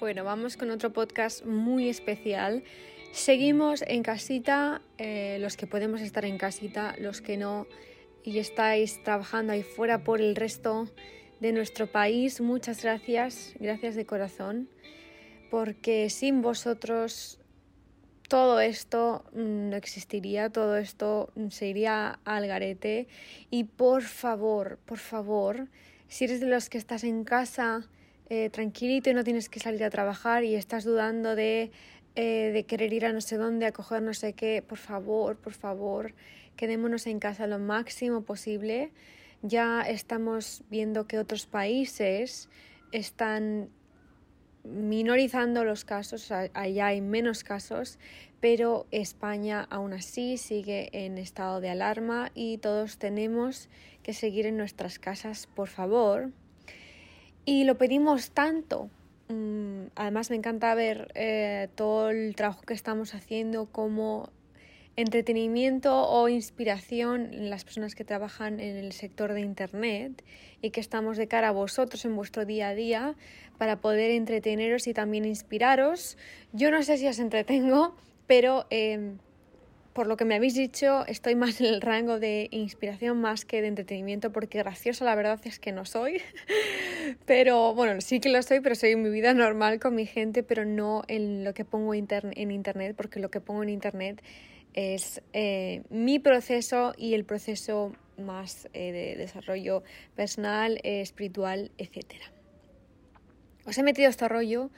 Bueno, vamos con otro podcast muy especial. Seguimos en casita, eh, los que podemos estar en casita, los que no, y estáis trabajando ahí fuera por el resto de nuestro país. Muchas gracias, gracias de corazón, porque sin vosotros todo esto mm, no existiría, todo esto se iría al garete. Y por favor, por favor, si eres de los que estás en casa, eh, tranquilito y no tienes que salir a trabajar y estás dudando de, eh, de querer ir a no sé dónde, a no sé qué, por favor, por favor, quedémonos en casa lo máximo posible. Ya estamos viendo que otros países están minorizando los casos, allá hay menos casos, pero España aún así sigue en estado de alarma y todos tenemos que seguir en nuestras casas, por favor. Y lo pedimos tanto. Mm, además me encanta ver eh, todo el trabajo que estamos haciendo como entretenimiento o inspiración en las personas que trabajan en el sector de Internet y que estamos de cara a vosotros en vuestro día a día para poder entreteneros y también inspiraros. Yo no sé si os entretengo, pero eh, por lo que me habéis dicho, estoy más en el rango de inspiración más que de entretenimiento, porque graciosa la verdad es que no soy. pero bueno, sí que lo soy, pero soy en mi vida normal con mi gente, pero no en lo que pongo en internet, porque lo que pongo en internet es eh, mi proceso y el proceso más eh, de desarrollo personal, espiritual, etc. Os he metido este rollo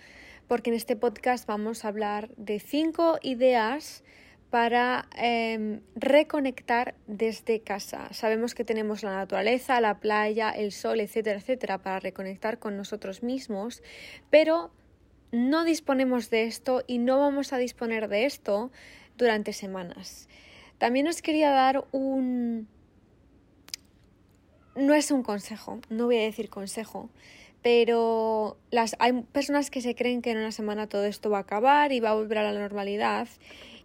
porque en este podcast vamos a hablar de cinco ideas para em, reconectar desde casa. Sabemos que tenemos la naturaleza, la playa, el sol, etcétera, etcétera, para reconectar con nosotros mismos, pero no disponemos de esto y no vamos a disponer de esto durante semanas. También os quería dar un... No es un consejo, no voy a decir consejo, pero las, hay personas que se creen que en una semana todo esto va a acabar y va a volver a la normalidad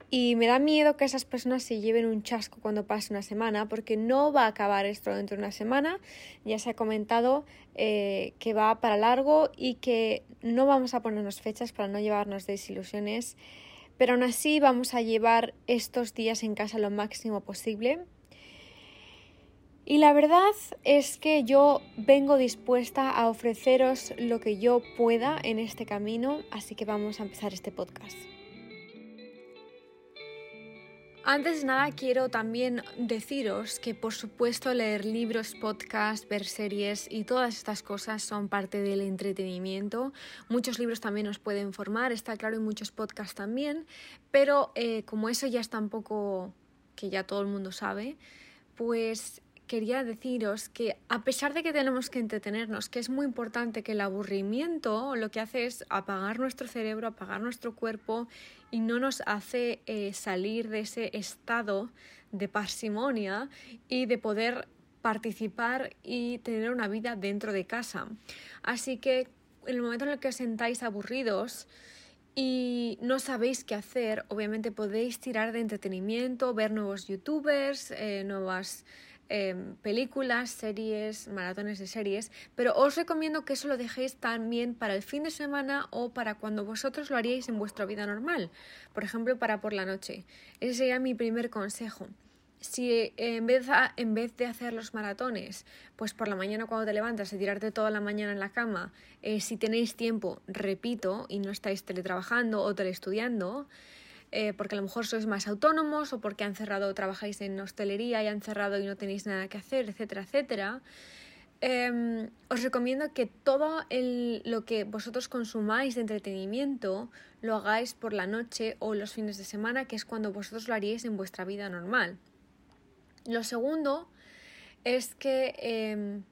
y me da miedo que esas personas se lleven un chasco cuando pase una semana, porque no va a acabar esto dentro de una semana. Ya se ha comentado eh, que va para largo y que no vamos a ponernos fechas para no llevarnos desilusiones. Pero aún así vamos a llevar estos días en casa lo máximo posible. Y la verdad es que yo vengo dispuesta a ofreceros lo que yo pueda en este camino, así que vamos a empezar este podcast. Antes de nada quiero también deciros que por supuesto leer libros, podcasts, ver series y todas estas cosas son parte del entretenimiento. Muchos libros también nos pueden formar, está claro, y muchos podcasts también, pero eh, como eso ya está un poco que ya todo el mundo sabe, pues quería deciros que a pesar de que tenemos que entretenernos, que es muy importante que el aburrimiento lo que hace es apagar nuestro cerebro, apagar nuestro cuerpo y no nos hace eh, salir de ese estado de parsimonia y de poder participar y tener una vida dentro de casa. Así que en el momento en el que os sentáis aburridos, y no sabéis qué hacer, obviamente podéis tirar de entretenimiento, ver nuevos youtubers, eh, nuevas Em, películas, series, maratones de series, pero os recomiendo que eso lo dejéis también para el fin de semana o para cuando vosotros lo haríais en vuestra vida normal, por ejemplo, para por la noche. Ese sería mi primer consejo. Si eh, en, vez de hacer los maratones, pues por la mañana cuando te levantas y tirarte toda la mañana en la cama, eh, si tenéis tiempo, repito, y no estáis teletrabajando o teleestudiando, eh, porque a lo mejor sois más autónomos o porque han cerrado, trabajáis en hostelería y han cerrado y no tenéis nada que hacer, etcétera, etcétera. Em, os recomiendo que todo lo que vosotros consumáis de entretenimiento lo hagáis por la noche o los fines de semana, que es cuando vosotros lo haríais en vuestra vida normal. Lo segundo es que em,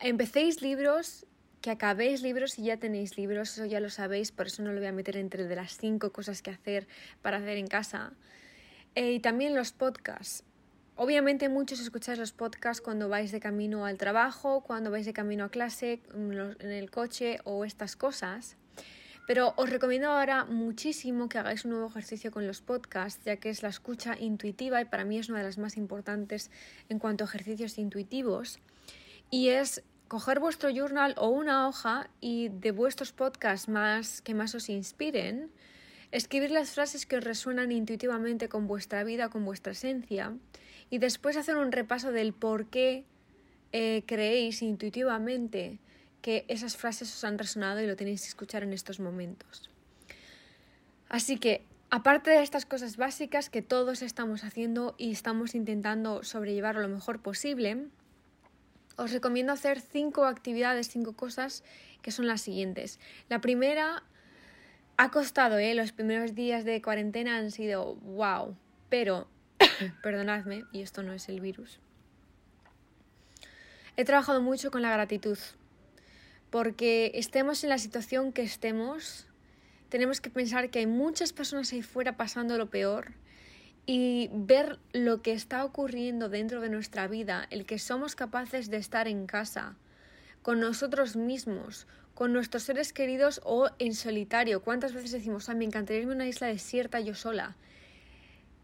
empecéis libros que acabéis libros y ya tenéis libros, eso ya lo sabéis, por eso no lo voy a meter entre de las cinco cosas que hacer para hacer en casa. Eh, y también los podcasts. Obviamente muchos escucháis los podcasts cuando vais de camino al trabajo, cuando vais de camino a clase, en el coche o estas cosas. Pero os recomiendo ahora muchísimo que hagáis un nuevo ejercicio con los podcasts, ya que es la escucha intuitiva y para mí es una de las más importantes en cuanto a ejercicios intuitivos. Y es coger vuestro journal o una hoja y de vuestros podcasts más que más os inspiren, escribir las frases que os resuenan intuitivamente con vuestra vida, con vuestra esencia, y después hacer un repaso del por qué eh, creéis intuitivamente que esas frases os han resonado y lo tenéis que escuchar en estos momentos. Así que, aparte de estas cosas básicas que todos estamos haciendo y estamos intentando sobrellevar lo mejor posible, os recomiendo hacer cinco actividades, cinco cosas que son las siguientes. La primera ha costado, ¿eh? los primeros días de cuarentena han sido wow, pero perdonadme, y esto no es el virus. He trabajado mucho con la gratitud, porque estemos en la situación que estemos, tenemos que pensar que hay muchas personas ahí fuera pasando lo peor y ver lo que está ocurriendo dentro de nuestra vida, el que somos capaces de estar en casa, con nosotros mismos, con nuestros seres queridos o en solitario. ¿Cuántas veces decimos, ah, me encantaría irme a una isla desierta yo sola?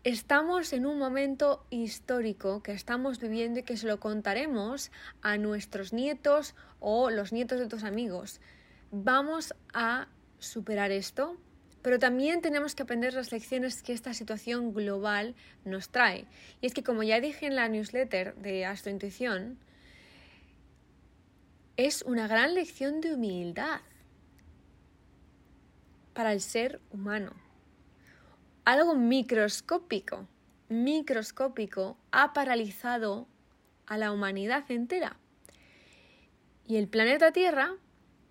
Estamos en un momento histórico que estamos viviendo y que se lo contaremos a nuestros nietos o los nietos de tus amigos. Vamos a superar esto, pero también tenemos que aprender las lecciones que esta situación global nos trae. Y es que, como ya dije en la newsletter de Astrointuición, es una gran lección de humildad para el ser humano. Algo microscópico, microscópico, ha paralizado a la humanidad entera. Y el planeta Tierra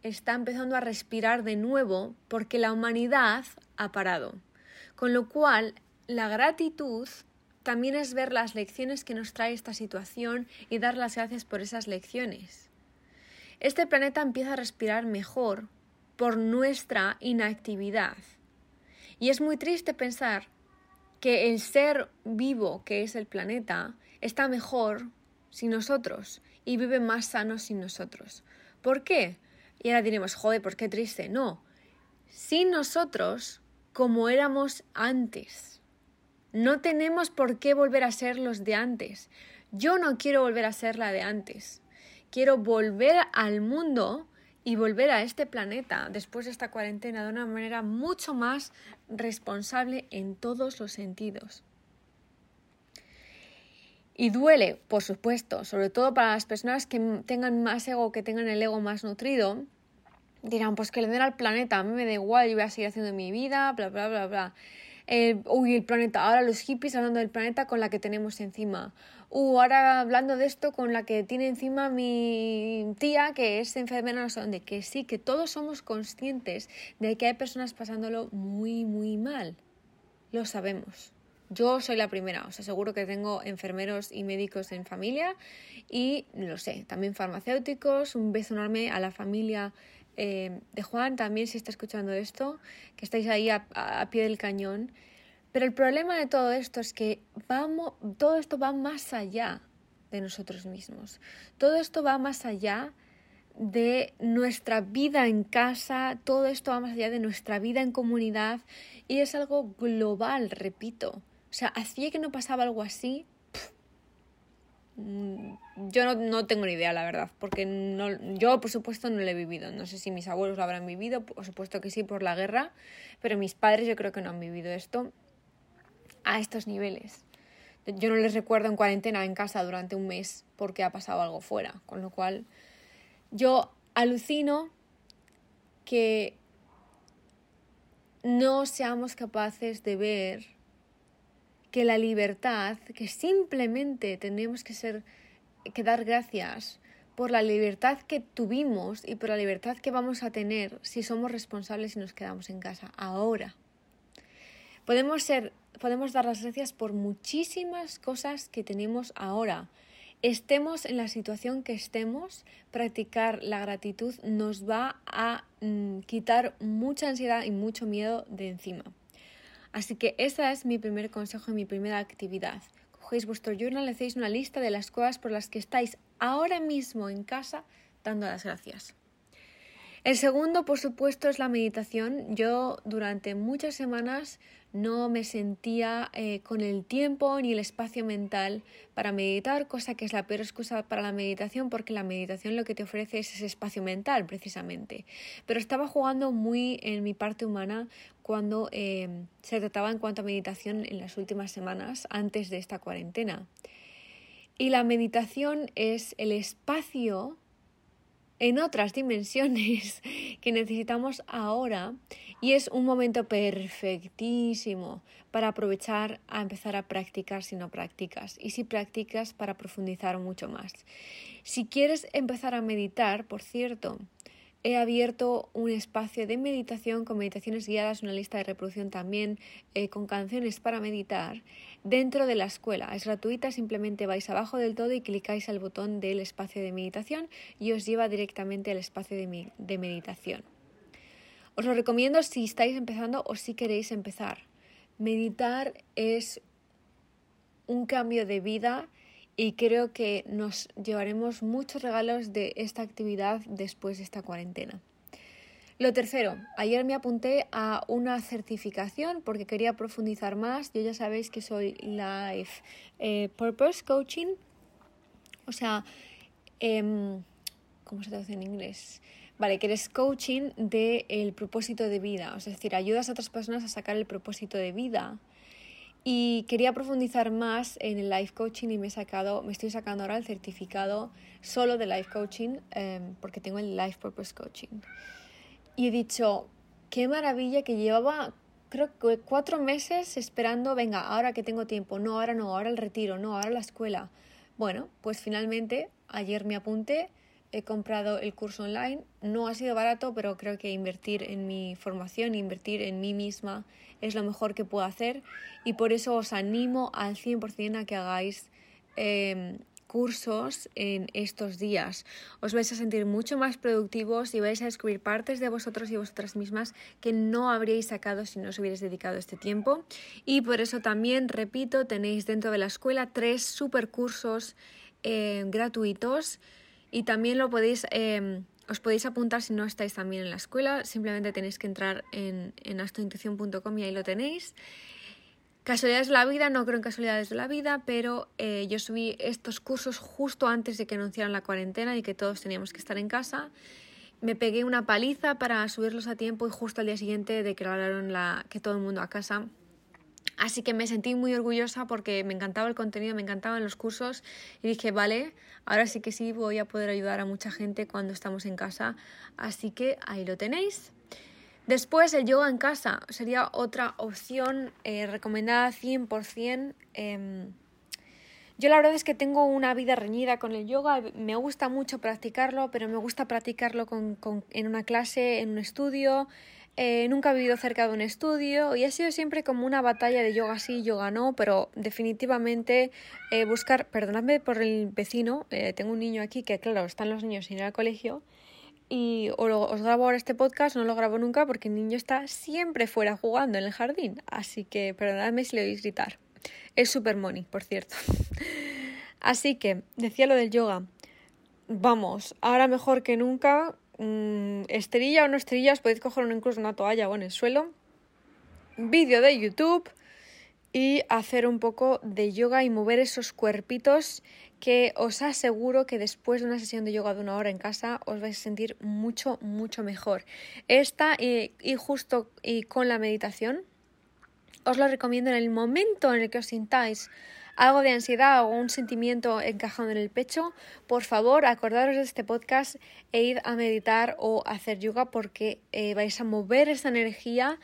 está empezando a respirar de nuevo porque la humanidad ha parado. Con lo cual, la gratitud también es ver las lecciones que nos trae esta situación y dar las gracias por esas lecciones. Este planeta empieza a respirar mejor por nuestra inactividad. Y es muy triste pensar que el ser vivo que es el planeta está mejor sin nosotros y vive más sano sin nosotros. ¿Por qué? Y ahora diremos, joder, ¿por qué triste? No, sin nosotros como éramos antes. No tenemos por qué volver a ser los de antes. Yo no quiero volver a ser la de antes. Quiero volver al mundo y volver a este planeta después de esta cuarentena de una manera mucho más responsable en todos los sentidos. Y duele, por supuesto, sobre todo para las personas que tengan más ego, que tengan el ego más nutrido. Dirán, pues que le den al planeta, a mí me da igual, yo voy a seguir haciendo mi vida, bla, bla, bla, bla. Eh, uy, el planeta, ahora los hippies hablando del planeta con la que tenemos encima. Uh, ahora hablando de esto con la que tiene encima mi tía que es enfermera no sé dónde. Que sí, que todos somos conscientes de que hay personas pasándolo muy, muy mal. Lo sabemos. Yo soy la primera, os aseguro que tengo enfermeros y médicos en familia y lo sé, también farmacéuticos, un beso enorme a la familia eh, de Juan también si está escuchando esto, que estáis ahí a, pie del cañón. Pero el problema de todo esto es que vamos, todo esto va más allá de nosotros mismos. Todo esto va más allá de nuestra vida en casa, todo esto va más allá de nuestra vida en comunidad y es algo global, repito. O sea, hacía que no pasaba algo así. Mm, yo no, tengo ni idea, la verdad, porque no, yo, por supuesto, no lo he vivido. No sé si mis abuelos lo habrán vivido, por supuesto que sí, por la guerra, pero mis padres yo creo que no han vivido esto a estos niveles. Yo no les recuerdo en cuarentena en casa durante un mes porque ha pasado algo fuera, con lo cual yo alucino que no seamos capaces de ver que la libertad, que simplemente tenemos que ser, que dar gracias por la libertad que tuvimos y por la libertad que vamos a tener si somos responsables y nos quedamos en casa ahora. Podemos ser, podemos dar las gracias por muchísimas cosas que tenemos ahora. Estemos en la situación que estemos, practicar la gratitud nos va a mm, quitar mucha ansiedad y mucho miedo de encima. Así que ese es mi primer consejo y mi primera actividad. Cogéis vuestro journal, hacéis una lista de las cosas por las que estáis ahora mismo en casa dando las gracias. El segundo, por supuesto, es la meditación. Yo durante muchas semanas no me sentía eh, con el tiempo ni el espacio mental para meditar, cosa que es la peor excusa para la meditación porque la meditación lo que te ofrece es ese espacio mental precisamente. Pero estaba jugando muy en mi parte humana cuando eh, se trataba en cuanto a meditación en las últimas semanas antes de esta cuarentena. Y la meditación es el espacio en otras dimensiones que necesitamos ahora y es un momento perfectísimo para aprovechar a empezar a practicar si no practicas y si practicas para profundizar mucho más. Si quieres empezar a meditar, por cierto, he abierto un espacio de meditación con meditaciones guiadas, una lista de reproducción también eh, con canciones para meditar dentro de la escuela. Es gratuita, simplemente vais abajo del todo y clicáis al botón del espacio de meditación y os lleva directamente al espacio de, de meditación. Os lo recomiendo si estáis empezando o si queréis empezar. Meditar es un cambio de vida y creo que nos llevaremos muchos regalos de esta actividad después de esta cuarentena. Lo tercero, ayer me apunté a una certificación porque quería profundizar más. Yo ya sabéis que soy Life eh, Purpose Coaching, o sea, em, ¿cómo se traduce en inglés? Vale, que eres coaching del propósito de vida, es decir, ayudas a otras personas a sacar el propósito de vida y quería profundizar más en el life coaching y me he sacado, me estoy sacando ahora el certificado solo de life coaching em, porque tengo el life purpose coaching. Y he dicho, qué maravilla que llevaba creo que cuatro meses esperando, venga, ahora que tengo tiempo, no, ahora no, ahora el retiro, no, ahora la escuela. Bueno, pues finalmente ayer me apunté, he comprado el curso online, no ha sido barato, pero creo que invertir en mi formación, invertir en mí misma es lo mejor que puedo hacer y por eso os animo al 100% a que hagáis em, cursos en estos días. Os vais a sentir mucho más productivos y vais a descubrir partes de vosotros y vosotras mismas que no habríais sacado si no os hubierais dedicado este tiempo. Y por eso también, repito, tenéis dentro de la escuela tres super cursos em, gratuitos y también lo podéis... Em, os podéis apuntar si no estáis también en la escuela, simplemente tenéis que entrar en, en y ahí lo tenéis. Casualidades de la vida, no creo en casualidades de la vida, pero eh, yo subí estos cursos justo antes de que anunciaran la cuarentena y que todos teníamos que estar en casa. Me pegué una paliza para subirlos a tiempo y justo al día siguiente declararon la, que todo el mundo a casa Así que me sentí muy orgullosa porque me encantaba el contenido, me encantaban los cursos y dije, vale, ahora sí que sí voy a poder ayudar a mucha gente cuando estamos en casa. Así que ahí lo tenéis. Después el yoga en casa sería otra opción eh, recomendada 100%. Em, yo la verdad es que tengo una vida reñida con el yoga, me gusta mucho practicarlo, pero me gusta practicarlo en una clase, en un estudio, eh, nunca he vivido cerca de un estudio y ha sido siempre como una batalla de yoga sí, yoga no, pero definitivamente eh, buscar, perdonadme por el vecino, eh, tengo un niño aquí que claro, están los niños sin ir al colegio y os grabo ahora este podcast, no lo grabo nunca porque el niño está siempre fuera jugando en el jardín, así que perdonadme si le oís gritar. Es super money, por cierto. así que, decía lo del yoga. Vamos, ahora mejor que nunca Mm, esterilla o no esterillas, podéis coger incluso una toalla o en el suelo, vídeo de YouTube y hacer un poco de yoga y mover esos cuerpitos que os aseguro que después de una sesión de yoga de una hora en casa os vais a sentir mucho, mucho mejor. Esta y, y justo y con la meditación os lo recomiendo en el momento en el que os sintáis algo de ansiedad o un sentimiento encajado en el pecho, por favor acordaros de este podcast e id a meditar o hacer yoga porque eh, vais a mover esa energía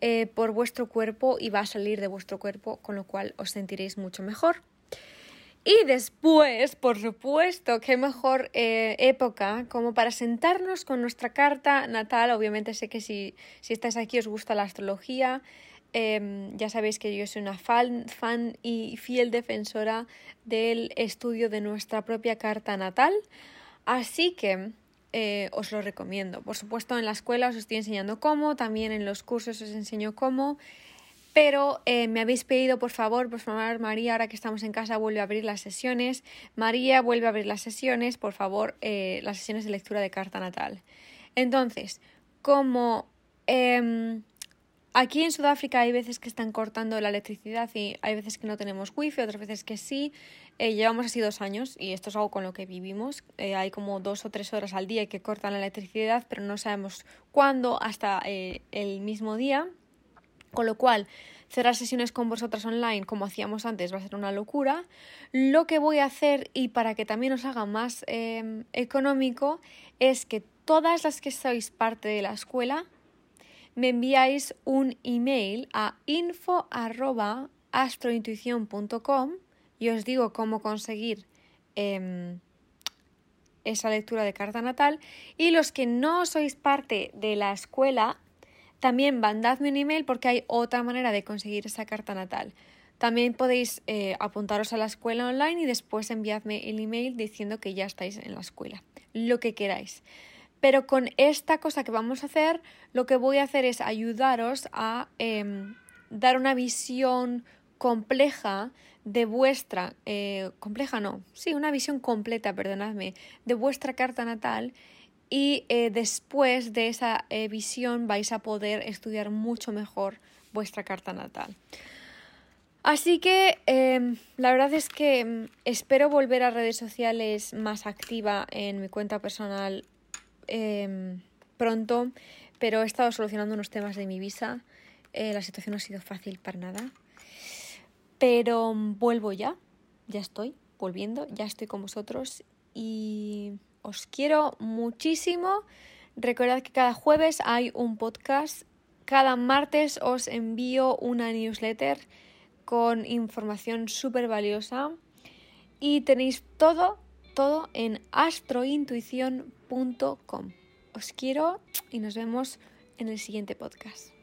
eh, por vuestro cuerpo y va a salir de vuestro cuerpo, con lo cual os sentiréis mucho mejor. Y después, por supuesto, qué mejor eh, época como para sentarnos con nuestra carta natal. Obviamente sé que si, si estáis aquí os gusta la astrología, Em, ya sabéis que yo soy una fan, fan y fiel defensora del estudio de nuestra propia carta natal, así que eh, os lo recomiendo. Por supuesto, en la escuela os estoy enseñando cómo, también en los cursos os enseño cómo. Pero eh, me habéis pedido, por favor, por favor, María, ahora que estamos en casa, vuelve a abrir las sesiones. María, vuelve a abrir las sesiones, por favor, eh, las sesiones de lectura de carta natal. Entonces, como em, aquí en Sudáfrica hay veces que están cortando la electricidad y hay veces que no tenemos wifi, otras veces que sí. Eh, llevamos así dos años y esto es algo con lo que vivimos. Eh, hay como dos o tres horas al día que cortan la electricidad, pero no sabemos cuándo hasta eh, el mismo día. Con lo cual, cerrar sesiones con vosotras online como hacíamos antes va a ser una locura. Lo que voy a hacer y para que también os haga más económico es que todas las que sois parte de la escuela me enviáis un email a info.astrointuición.com y os digo cómo conseguir em, esa lectura de carta natal. Y los que no sois parte de la escuela, también mandadme un email porque hay otra manera de conseguir esa carta natal. También podéis eh, apuntaros a la escuela online y después enviadme el email diciendo que ya estáis en la escuela, lo que queráis. Pero con esta cosa que vamos a hacer, lo que voy a hacer es ayudaros a em, dar una visión compleja de vuestra, eh, compleja no, sí, una visión completa, perdonadme, de vuestra carta natal y eh, después de esa eh, visión vais a poder estudiar mucho mejor vuestra carta natal. Así que em, la verdad es que em, espero volver a redes sociales más activa en mi cuenta personal em, pronto, pero he estado solucionando unos temas de mi visa. la situación no ha sido fácil para nada. Pero vuelvo ya, ya estoy volviendo, ya estoy con vosotros y os quiero muchísimo. Recordad que cada jueves hay un podcast. Cada martes os envío una newsletter con información súper valiosa. Y tenéis todo, todo en astrointuición.com. Os quiero y nos vemos en el siguiente podcast.